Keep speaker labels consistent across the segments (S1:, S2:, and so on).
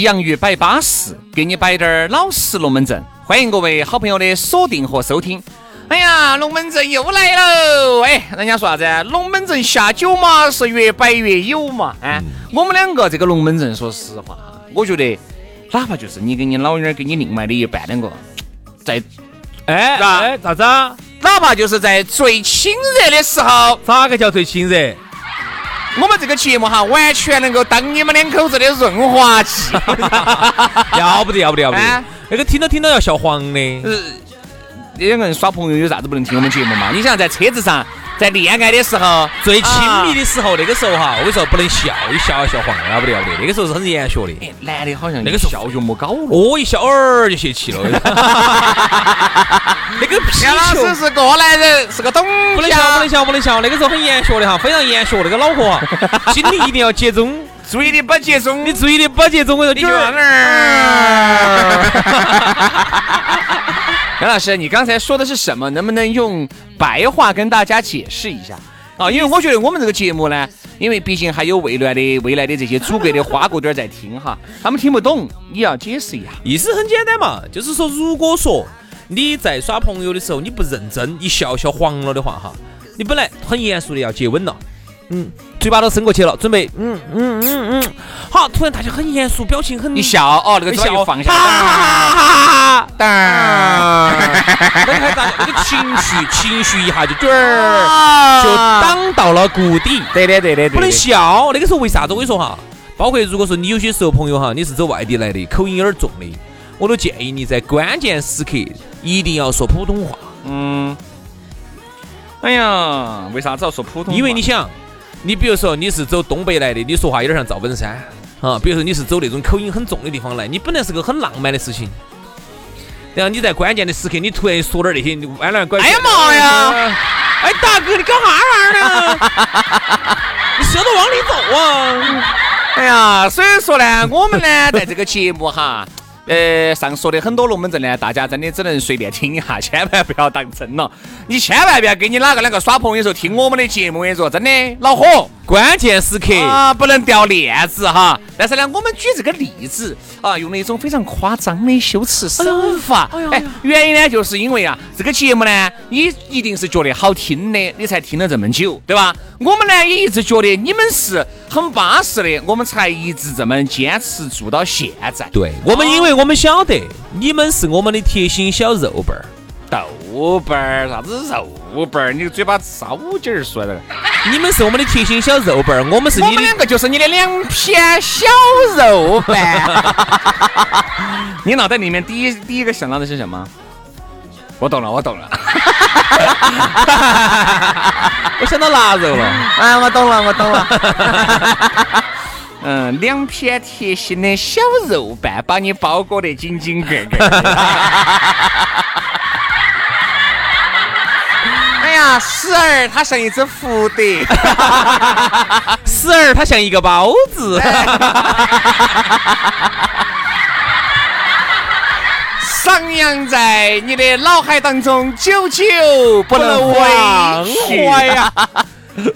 S1: 洋芋摆巴适，给你摆点儿老实龙门阵。欢迎各位好朋友的锁定和收听。哎呀，龙门阵又来喽！哎，人家说啥子？龙门阵下酒嘛，是越摆越有嘛。哎，我们两个这个龙门阵，说实话，我觉得，哪怕就是你跟你老妞儿，跟你另外的一半两个，在
S2: 哎哎咋子？
S1: 哪怕就是在最亲热的时候，
S2: 咋个叫最亲热？
S1: 我们这个节目哈，完全能够当你们两口子的润滑剂。
S2: 要不得，要不得，要不得！那个听到听到要笑黄的。呃，
S1: 两个人耍朋友有啥子不能听我们节目嘛？你想在车子上，在恋爱的时候，
S2: 最亲密的时候，那个时候哈，我跟你说不能笑，一笑笑黄，了不得，要不得。那个时候是很严学的。
S1: 男的好像
S2: 那个时候
S1: 笑就莫搞了。
S2: 哦，一笑儿就泄气了。那个皮
S1: 球是过来人，是个懂
S2: 不能笑，不能笑，不能笑。那个时候很严学的哈，非常严学。那个恼火，精力一定要集中，
S1: 注意力不集中，
S2: 你注意力不集中，我说你就。
S1: 杨老师，你刚才说的是什么？能不能用白话跟大家解释一下啊？因为我觉得我们这个节目呢，因为毕竟还有未来的未来的这些祖国的花骨朵在听哈，他们听不懂，你要解释一下。
S2: 意思很简单嘛，就是说，如果说。你在耍朋友的时候，你不认真，一笑笑黄了的话，哈，你本来很严肃的要接吻了，嗯，嘴巴都伸过去了，准备，嗯嗯嗯嗯，好，突然大家很严肃，表情很，
S1: 一笑，哦，那个嘴巴就放下，
S2: 当，那个啥，那个情绪，情绪一下就点儿，就挡到了谷底，
S1: 对的对的，
S2: 不能笑，那个时候为啥子？我跟你说哈，包括如果说你有些时候朋友哈，你是走外地来的，口音有点重的，我都建议你在关键时刻。一定要说普通话。
S1: 嗯。哎呀，为啥子要说普通话？
S2: 因为你想，你比如说你是走东北来的，你说话有点像赵本山啊。比如说你是走那种口音很重的地方来，你本来是个很浪漫的事情，然后你在关键的时刻，你突然说点那些弯弯拐拐。
S1: 哎呀妈呀！
S2: 哎，大哥，你干哈玩呢？你舌头往里走啊？
S1: 哎呀，所以说呢，我们呢，在这个节目哈。呃，上说的很多龙门阵呢，大家真的只能随便听一下，千万不要当真了。你千万不要跟你哪个两个耍朋友时候听我们的节目，我跟你说，真的恼火。
S2: 关键时刻
S1: 啊，不能掉链子哈。但是呢，我们举这个例子啊，用了一种非常夸张的修辞手法。哎，原因呢，就是因为啊，这个节目呢，你一定是觉得好听的，你才听了这么久，对吧？我们呢，也一直觉得你们是很巴适的，我们才一直这么坚持做到现在。
S2: 对我们，因为我们晓得你们是我们的贴心小肉伴儿。
S1: 豆瓣儿啥子肉瓣儿？你个嘴巴烧劲儿说的。
S2: 你们是我们的贴心小肉伴儿，我们是你
S1: 我们两个就是你的两片小肉瓣。你脑袋里面第一第一个想到的是什么？我懂了，我懂了。
S2: 我想到腊肉了。
S1: 啊，我懂了，我懂了。嗯，两片贴心的小肉瓣，把你包裹得紧紧 哎呀。时儿它像一只蝴蝶，
S2: 时儿它像一个包子，
S1: 上扬在你的脑海当中，久久不能忘怀呀。
S2: 人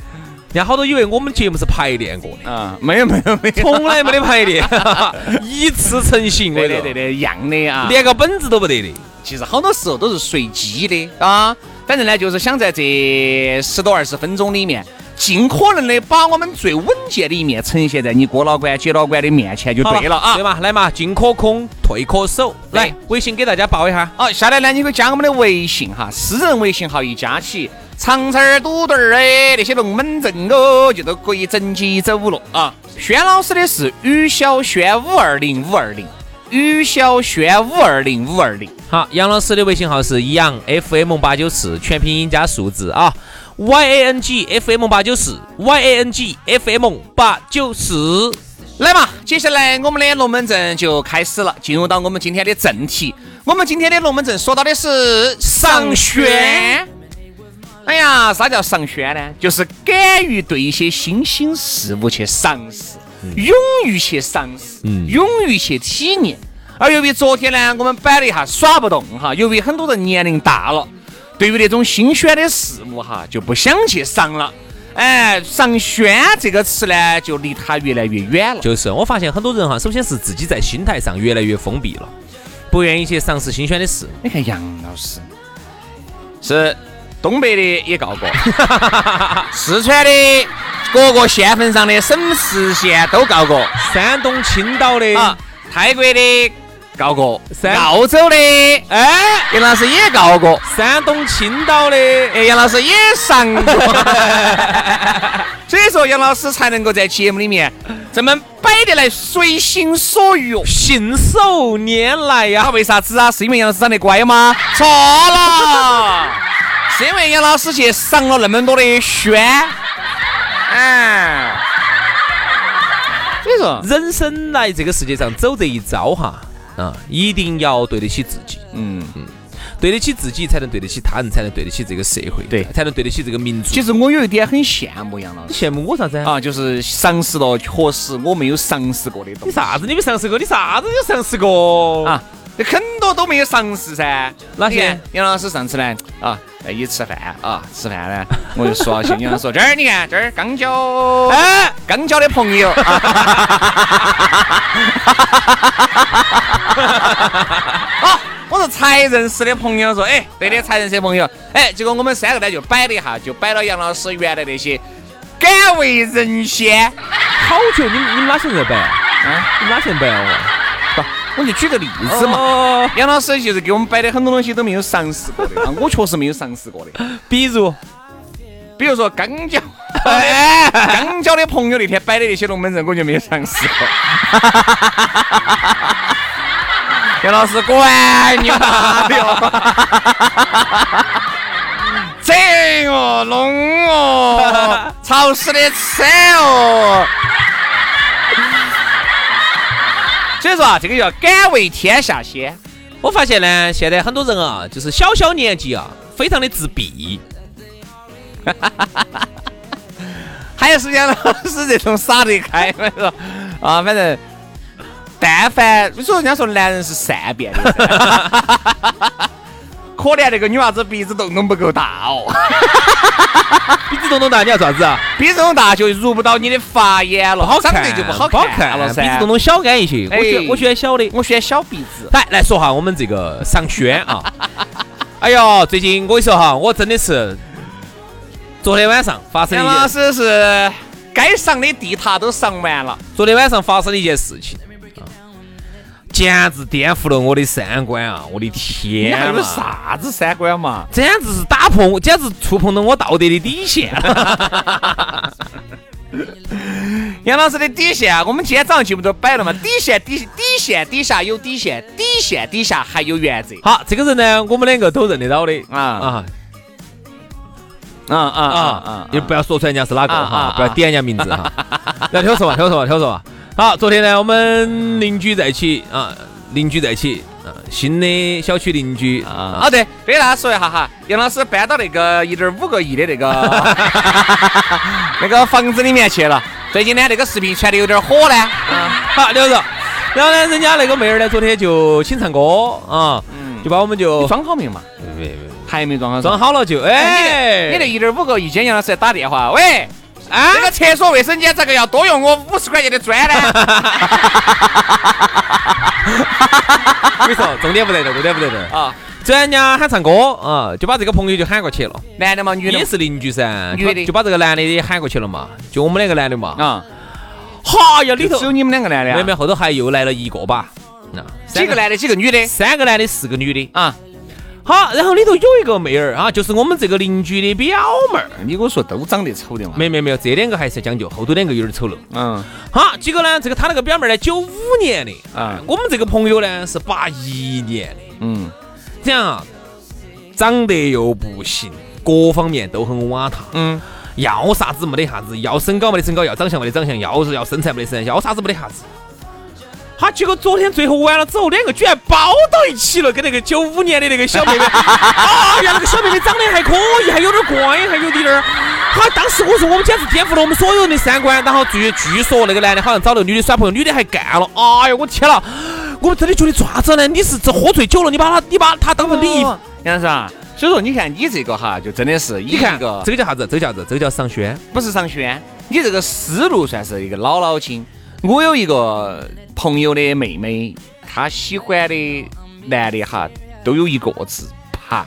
S2: 家好多以为我们节目是排练过的
S1: 啊，没有没有没有，
S2: 从来没得排练，一次成型，
S1: 对对对对，一样的啊，
S2: 连个本子都不得的。
S1: 其实好多时候都是随机的啊。反正呢，就是想在这十多二十分钟里面，尽可能的把我们最稳健的一面呈现在你哥老倌、姐老倌的面前就对了啊
S2: 对。嘛？来嘛，进可攻，退可守。来，微信给大家报一下。
S1: 好，下来呢，你可以加我们的微信哈，私人微信号一加起，长城儿、堵顿儿哎，那些龙门阵哦，就都可以整起走了啊。轩老师的是于小轩五二零五二零，于小轩五二零五二零。
S2: 好，杨老师的微信号是杨 FM 八九四，全拼音加数字啊，Y A N G F M 八九四，Y A N G F M 八九四。
S1: 来嘛，接下来我们的龙门阵就开始了，进入到我们今天的正题。我们今天的龙门阵说到的是上轩。哎呀，啥叫上轩呢？就是敢于对一些新兴事物去尝试，勇于去尝试，勇于去体验。而由于昨天呢，我们摆了一下耍不动哈，由于很多人年龄大了，对于那种新鲜的事物哈，就不想去上了。哎，上轩这个词呢，就离他越来越远了。
S2: 就是我发现很多人哈，首先是自己在心态上越来越封闭了，不愿意去尝试新鲜的事。
S1: 你看杨老师是东北的也告过，四川的各个县份上的省市县都告过
S2: 山东青岛的
S1: 啊，泰国的告过，
S2: 三。
S1: 澳洲的。哎，杨老师也告过，
S2: 山东青岛的，
S1: 哎，杨老师也上过，所以说杨老师才能够在节目里面这么摆得来随心所欲。哦。
S2: 信手拈来呀
S1: 啊，。为啥子啊？是因为杨老师长得乖吗？错了，是因为杨老师去赏了那么多的轩，哎，所以说，
S2: 人生来这个世界上走这一遭哈，啊，一定要对得起自己，
S1: 嗯嗯，
S2: 对得起自己，才能对得起他人，才能对得起这个社会，
S1: 对
S2: 才能对得起这个民族。
S1: 其实我有一点很羡慕杨老师
S2: 羡慕我啥子啊？
S1: 啊，就是尝试了确实我没有尝试过的东西
S2: 你啥子你没尝试过？你啥子有尝试过
S1: 啊？这很多都没有尝试噻。
S2: 哪些
S1: 杨老师上次呢啊，在一吃饭啊，吃饭呢，我就说杨老师说这儿你看这儿刚交
S2: 哎，
S1: 刚交的朋友啊，好，我说才认识的朋友说，哎，对的，才认识的朋友，哎，结果我们三个呢就摆了一下，就摆了杨老师原来那些敢为人先，
S2: 好久你们你们哪些人在摆？
S1: 啊，
S2: 你哪些人摆啊？
S1: 不，我就举个例子嘛。
S2: 哦，
S1: 杨老师就是给我们摆的很多东西都没有尝试过的，啊我确实没有尝试过的。
S2: 比如
S1: 比如说刚交，哎，刚交的朋友那天摆的那些龙门阵，我就没有尝试过。杨老师果然牛大的哟，整 哦，弄哦，潮湿的车哦。所以说啊，这个叫敢为天下先。
S2: 我发现呢，现在很多人啊，就是小小年纪啊，非常的自闭。
S1: 还有时间老师这种傻得开，我跟你说啊，反正但凡你说人家说男人是善变的，可怜那个女娃子鼻子洞洞不够大哦，
S2: 鼻子洞洞大，你要啥子啊？
S1: 鼻子洞大就入不到你的法眼了，
S2: 不好看，
S1: 长得就不好
S2: 不好
S1: 看了噻。
S2: 鼻子洞洞小安一些，我
S1: 哎
S2: 选我选小的。
S1: 我选小鼻子，
S2: 来来说哈，我们这个赏轩啊，哎呦，最近我跟你说哈，我真的是昨天晚上发生
S1: 杨老
S2: 了一件，
S1: 师是该上的地塔都上完了，
S2: 昨天晚上发生了一件事情啊，简直颠覆了我的三观啊！我的天
S1: 你
S2: 天
S1: 还有！啥子三观嘛？
S2: 简直是打破我，简直触碰到我道德的底线了。
S1: 杨老师的底线啊，我们今天早上节目都摆了嘛，底线底底线底下有底线，底线底下还有原则。
S2: 好，这个人呢，我们两个都认得到的
S1: 啊
S2: 啊
S1: 啊啊
S2: 啊
S1: 啊！
S2: 你不要说出来人家是哪个哈，
S1: 啊
S2: 不要点人家名字哈。来，听我说嘛，听我说嘛，听我说嘛。好，昨天呢，我们邻居在一起啊，邻居在一起啊，新的小区邻居
S1: 啊，
S2: 啊
S1: 哦，对，给大家说一下哈，杨老师搬到那个一点五个亿的那个 那个房子里面去了。最近呢，那个视频传的有点火呢。啊，
S2: 好，刘总。然后呢，人家那个妹儿呢，昨天就请唱歌啊，就把我们就
S1: 你装好没有嘛？还没装好。
S2: 装好了就哎，
S1: 你那一点五个亿，今天杨老师在打电话，喂，
S2: 啊
S1: 这个厕所卫生间咋个要多用我五十块钱的砖呢？
S2: 我跟你说，重点不在这儿，重点不在这。
S1: 啊，
S2: 这人家喊唱歌啊，就把这个朋友就喊过去了，
S1: 男的嘛，女的嘛
S2: 也是邻居噻，
S1: 女的
S2: 就把这个男的也喊过去了嘛，就我们两个男的嘛。
S1: 啊，
S2: 哈呀，里头
S1: 只有你们两个男的啊
S2: 没有没有，后头还又来了一个吧？那
S1: 几个男的，几个女的
S2: 三个男的，四个女的。
S1: 啊？
S2: 好，然后里头有一个妹儿啊，就是我们这个邻居的表妹儿。
S1: 你跟我说都长得丑的嘛？
S2: 没没没有，这两个还是讲究，后头两个有点丑陋。
S1: 嗯
S2: 好，结果呢，这个他那个表妹儿呢，九五年的
S1: 啊
S2: 我们这个朋友呢是八一年的，
S1: 嗯，
S2: 这样啊，长得又不行，各方面都很瓦塔。
S1: 嗯，
S2: 要啥子没得啥子，要身高没得身高，要长相没得长相，要是要身材没得身材，要啥子没得啥子。哈，结果昨天最后完了之后，两个居然包到一起了，跟那个九五年的那个小妹妹，哎 呀，那个小妹妹长得还可以，还有点乖，还有点儿。哈，当时我说我们简直颠覆了我们所有人的三观。然后据据说那个男的好像找那个女的耍朋友，女的还干了。哎呀，我天了，我们真的觉得爪子呢？你是这喝醉酒了，你把他你把他当成礼仪。
S1: 杨老师啊，所以说你看你这个哈，就真的是以
S2: 你看这个叫啥子？这个叫啥子？这个叫赏轩。
S1: 不是上轩，你这个思路算是一个老老精。我有一个朋友的妹妹，她喜欢的男的哈，都有一个字胖。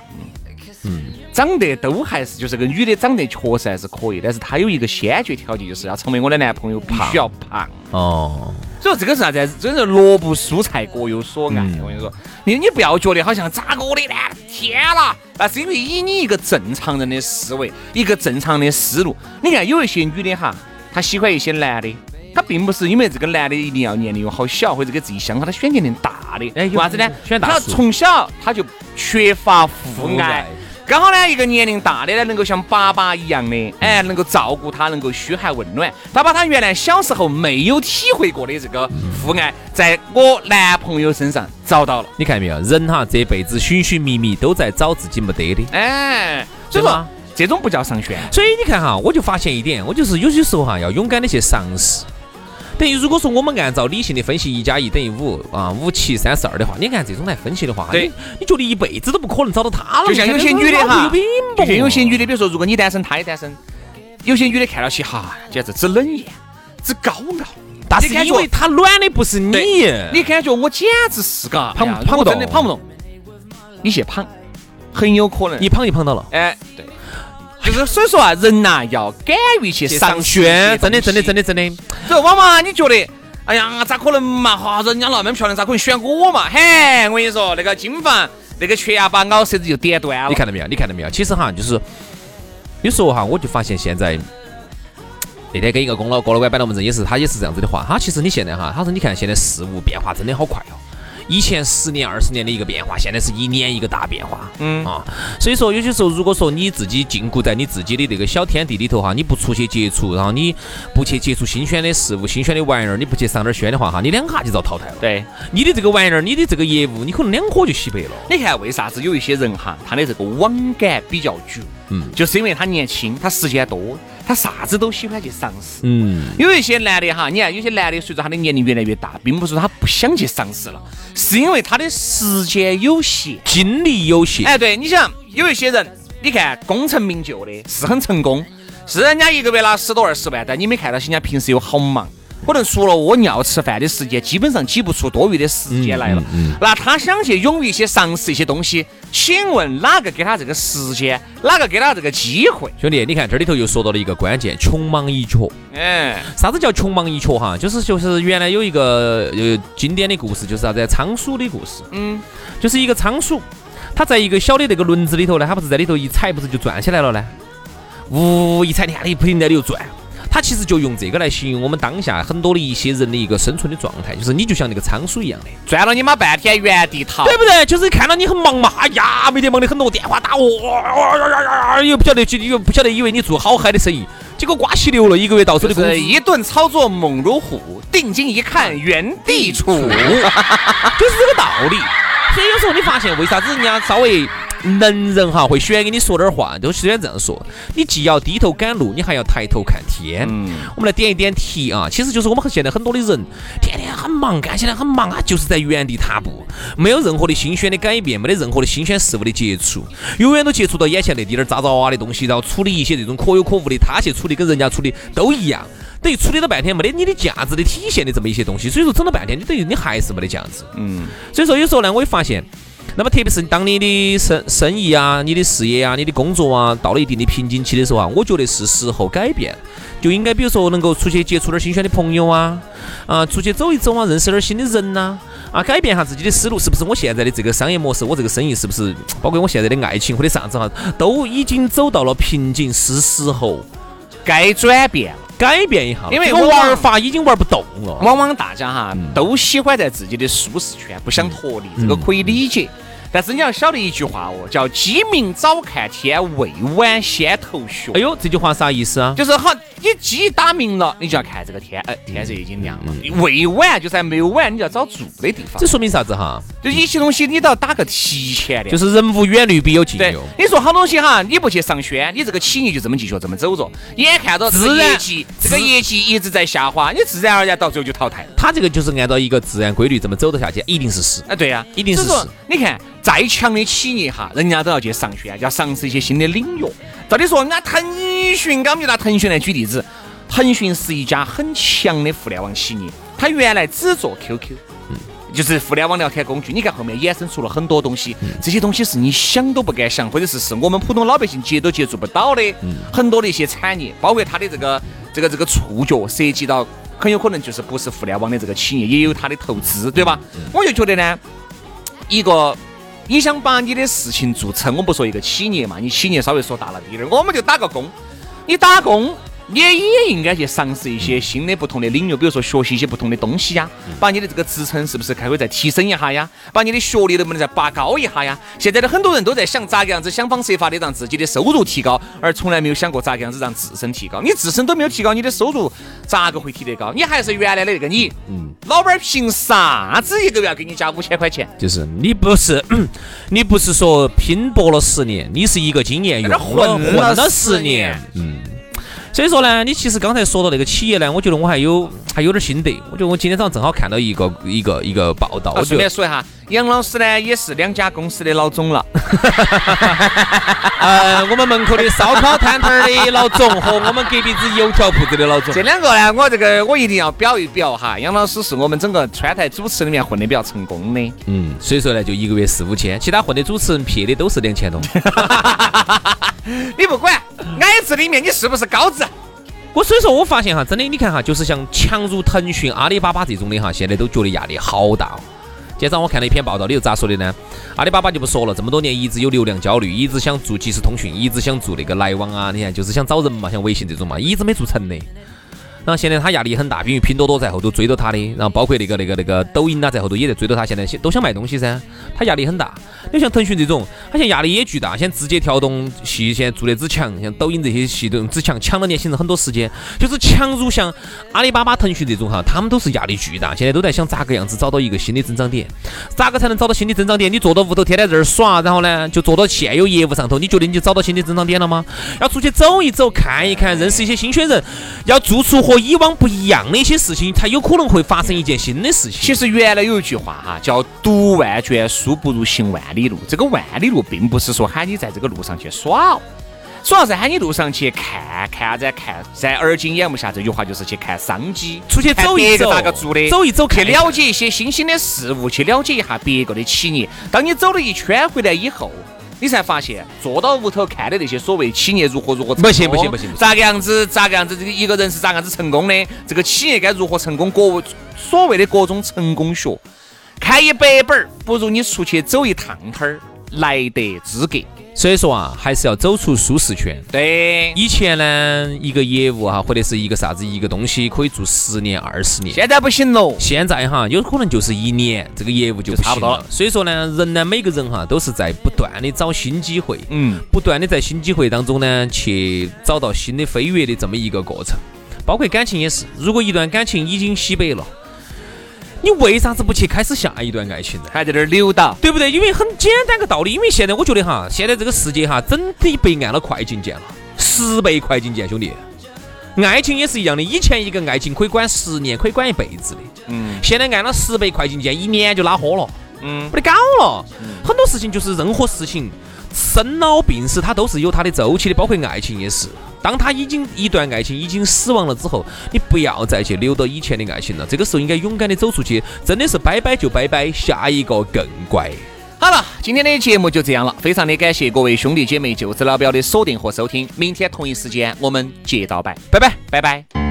S1: 嗯，长得都还是，就是个女的长得确实还是可以，但是她有一个先决条件，就是要成为我的男朋友必须要胖。
S2: 哦。
S1: 所以说这个是啥子？真是萝卜蔬菜各有所爱。我跟你说，你你不要觉得好像咋个的呢？天啦，那是因为以你一个正常人的思维，一个正常的思路。你看有一些女的哈，她喜欢一些男的，她并不是因为这个男的一定要年龄有好小或者给自己相好，他选年龄大的。
S2: 哎
S1: 为啥子呢？
S2: 选大他
S1: 从小他就缺乏父爱。刚好呢，一个年龄大的呢，能够像爸爸一样的，哎，能够照顾他，能够嘘寒问暖。他把他原来小时候没有体会过的这个父爱，在我男朋友身上找到了。
S2: 你看没有，人哈这辈子寻寻觅觅都在找自己没得的。
S1: 哎，所以说这种不叫上旋。
S2: 所以你看哈，我就发现一点，我就是有些时候哈要勇敢的去尝试。等于如果说我们按照理性的分析，一加一等于五啊，五七三十二的话，你按这种来分析的话，
S1: 对
S2: 你，你觉得一辈子都不可能找到他了。
S1: 就像有些女的哈就？像有些女的，比如说如果你单身，她也单身，有些女的看到起哈，简直之冷艳，之高傲。
S2: 但是因为他暖的不是你，
S1: 你感觉我简直是嘎，
S2: 胖不动
S1: 真的胖不动。你去胖，很有可能
S2: 一胖就胖到了。
S1: 哎，对，就是所以说啊，人呐、要敢于去上
S2: 轩，真的真的真
S1: 的。
S2: 的真的，
S1: 这妈妈你觉得，哎呀，咋可能嘛？哈，人家那么漂亮，咋可能选我嘛？嘿，我跟你说，那个金房那个缺牙把咬舌子就点断了。
S2: 你看到没有？你看到没有？其实哈，就是有时候哈，我就发现现在。那天跟一个公老郭老倌摆龙门阵，也是他也是这样子的话。他其实你现在哈，他说你看现在事物变化真的好快哦。以前十年二十年的一个变化，现在是一年一个大变化。
S1: 嗯
S2: 啊，所以说有些时候，如果说你自己禁锢在你自己的这个小天地里头哈，你不出去接触，然后你不去接触新鲜的事物、新鲜的玩意儿，你不去上点轩的话哈，你两下就遭淘汰了。
S1: 对，
S2: 你的这个玩意儿，你的这个业务，你可能两颗就洗白了。
S1: 你看为啥子有一些人哈，他的这个网感比较足？
S2: 嗯
S1: 就是因为他年轻，他时间多，他啥子都喜欢去尝试。
S2: 嗯，
S1: 有一些男的哈，你看有些男的随着他的年龄越来越大，并不是他不想去尝试了，是因为他的时间有限。
S2: 精力有限。
S1: 哎，对，你想有一些人，你看功成名就的，是很成功，是人家一个月拿十多二十万，但你没看到人家平时有好忙。可能除了屙尿吃饭的时间，基本上挤不出多余的时间来了。那他想去勇于去尝试一些东西，请问哪个给他这个时间？哪个给他这个机会？
S2: 兄弟，你看这里头又说到了一个关键，穷忙一瘸。
S1: 哎，
S2: 啥子叫穷忙一瘸哈？就是就是原来有一个呃经典的故事，就是啥子仓鼠的故事，
S1: 嗯，
S2: 就是一个仓鼠，它在一个小的那个轮子里头呢，它不是在里头一踩，不是就转起来了呢？呜一踩，你看它不停在里头转。它其实就用这个来形容我们当下很多的一些人的一个生存的状态，就是你就像那个仓鼠一样的，
S1: 转了你妈半天原地逃。
S2: 对不对？就是看到你很忙嘛，哎呀，每天忙的很多，电话打我，哇呀呀呀呀，又不晓得又不晓得以为你做好嗨的生意，结果瓜稀流了，一个月到手的工资
S1: 就是一顿操作猛如虎，定睛一看原地杵。
S2: 就是这个道理。所以有时候你发现为啥子人家稍微能人哈会喜欢跟你说点话，都喜欢这样说。你既要低头赶路，你还要抬头看天。
S1: 嗯
S2: 我们来点一点题啊，其实就是我们现在很多的人天天很忙，干起来很忙啊，就是在原地踏步，没有任何的新鲜的改变，没得任何的新鲜事物的接触，永远都接触到眼前那滴点儿渣渣哇的东西，然后处理一些这种可有可无的，他去处理跟人家处理都一样。等于处理了半天没得你的价值的体现的这么一些东西，所以说整了半天你等于你还是没得价值。
S1: 嗯，
S2: 所以说有时候呢，我也发现，那么特别是当你的生生意啊、你的事业啊、你的工作啊到了一定的瓶颈期的时候啊，我觉得是时候改变，就应该比如说能够出去接触点新鲜的朋友啊，啊，出去走一走啊，认识点新的人呐，啊，改变下自己的思路，是不是我现在的这个商业模式，我这个生意是不是，包括我现在的爱情或者啥子哈，都已经走到了瓶颈，是时候
S1: 该转变。
S2: 改变一下，
S1: 因为
S2: 这个玩法已经玩不动了。
S1: 往往大家哈都喜欢在自己的舒适圈，不想脱离，这个可以理解。但是你要晓得一句话哦，叫鸡鸣早看天，未晚先头学。
S2: 哎呦，这句话啥意思啊？
S1: 就是好，你鸡打鸣了，你就要看这个天，哎，天色已经亮了。未晚就是还没有晚，你要找住的地方。
S2: 这说明啥子哈？
S1: 就一些东西你都要打个提前的。
S2: 就是人无远虑，必有近忧。
S1: 你说好东西哈，你不去上宣，你这个企业就这么继续这么走着，眼看着自然业绩，这个业绩一直在下滑，你自然而然到最后就淘汰。
S2: 他这个就是按照一个自然规律这么走得下去，一定是死。
S1: 哎，对呀，
S2: 一定是死。
S1: 你看。再强的企业哈，人家都要去上宣，要尝试一些新的领域。照理说，人家腾讯，刚就拿腾讯来举例子，腾讯是一家很强的互联网企业，它原来只做 QQ，嗯，就是互联网聊天工具。你看后面衍生出了很多东西，这些东西是你想都不敢想，或者是是我们普通老百姓接都接触不到的。很多的一些产业，包括它的这个这个这个触角，涉及到很有可能就是不是互联网的这个企业，也有它的投资，对吧？我就觉得呢，一个。你想把你的事情做成，我不说一个企业嘛，你企业稍微说大了滴点，我们就打个工，你打工。你也应该去尝试一些新的、不同的领域，比如说学习一些不同的东西呀，把你的这个职称是不是还会再提升一下呀？把你的学历能不能再拔高一下呀？现在的很多人都在想咋个样子想方设法的让自己的收入提高，而从来没有想过咋个样子让自身提高。你自身都没有提高，你的收入咋个会提得高？你还是原来的那个你。嗯。老板凭啥子一个月要给你加五千块钱？
S2: 就是你不是，你不是说拼搏了十年，你是一个经验用了混了十年。嗯。所以说呢，你其实刚才说到那个企业呢，我觉得我还有还有点心得。我觉得我今天早上正好看到一个一个一个报道。我
S1: 顺便说一下，杨老师呢也是两家公司的老总了。
S2: 呃，我们门口的烧烤摊摊的老总和我们隔壁子油条铺子的老总，
S1: 这两个呢，我这个我一定要表一表哈。杨老师是我们整个川台主持里面混的比较成功的。
S2: 嗯，所以说呢，就一个月四五千，其他混的主持人撇的都是两千多。
S1: 你不管矮子里面你是不是高子？
S2: 我所以说我发现哈，真的你看哈，就是像强如腾讯、阿里巴巴这种的哈，现在都觉得压力好大哦。今天早我看了一篇报道，你又咋说的呢？阿里巴巴就不说了，这么多年一直有流量焦虑，一直想做即时通讯，一直想做那个来往啊，你看就是想找人嘛，像微信这种嘛，一直没做成的。然后现在他压力很大，因为拼多多在后头追着他的，然后包括那个那个那个抖音啊在后头也在追着他，现在都想卖东西噻，他压力很大。你像腾讯这种，他现在压力也巨大，现在字节跳动系现在做的之强，像抖音这些系统之强，抢了。年轻人很多时间，就是强如像阿里巴巴、腾讯这种哈，他们都是压力巨大，现在都在想咋个样子找到一个新的增长点，咋个才能找到新的增长点？你坐到屋头天天在这儿耍，然后呢就坐到现有业务上头，你觉得你就找到新的增长点了吗？要出去走一走，看一看，认识一些新鲜人，要做出和以往不一样。的一些事情，才有可能会发生一件新的事情。
S1: 其实原来有一句话哈，叫“读万卷书不如行万里路”。这个万里路，并不是说喊你在这个路上去耍，主要是喊你路上去看看啥子？看在耳今眼目下，这句话就是去看商机，
S2: 出去走一走，
S1: 咋个做的？
S2: 走一走，
S1: 去了解一些新兴的事物，去了解一下别个的企业。当你走了一圈回来以后。你才发现，坐到屋头看的那些所谓企业如何如何
S2: 不行不行不行，
S1: 咋个样子咋个样子，这个一个人是咋样子成功的？这个企业该如何成功？各所谓的各种成功学，看一百本儿不如你出去走一趟摊儿来得资格。
S2: 所以说啊，还是要走出舒适圈。
S1: 对，
S2: 以前呢，一个业务哈，或者是一个啥子一个东西，可以做十年、二十年。
S1: 现在不行喽，
S2: 现在哈，有可能就是一年，这个业务就差不多了。所以说呢，人呢，每个人哈，都是在不断的找新机会，嗯，不断的在新机会当中呢，去找到新的飞跃的这么一个过程。包括感情也是，如果一段感情已经洗白了。你为啥子不去开始下一段爱情呢？
S1: 还在那儿扭到，
S2: 对不对？因为很简单个道理，因为现在我觉得哈，现在这个世界哈，真的被按了快进键了，十倍快进键，兄弟。爱情也是一样的，以前一个爱情可以管十年，可以管一辈子的，嗯，现在按了十倍快进键，一年就拉豁了，嗯，没得搞了。很多事情就是任何事情，生老病死它都是有它的周期的，包括爱情也是。当他已经一段爱情已经死亡了之后，你不要再去留到以前的爱情了。这个时候应该勇敢的走出去，真的是拜拜就拜拜，下一个更乖。
S1: 好了，今天的节目就这样了，非常的感谢各位兄弟姐妹、舅子老表的锁定和收听。明天同一时间我们接到拜，
S2: 拜拜。
S1: 拜拜。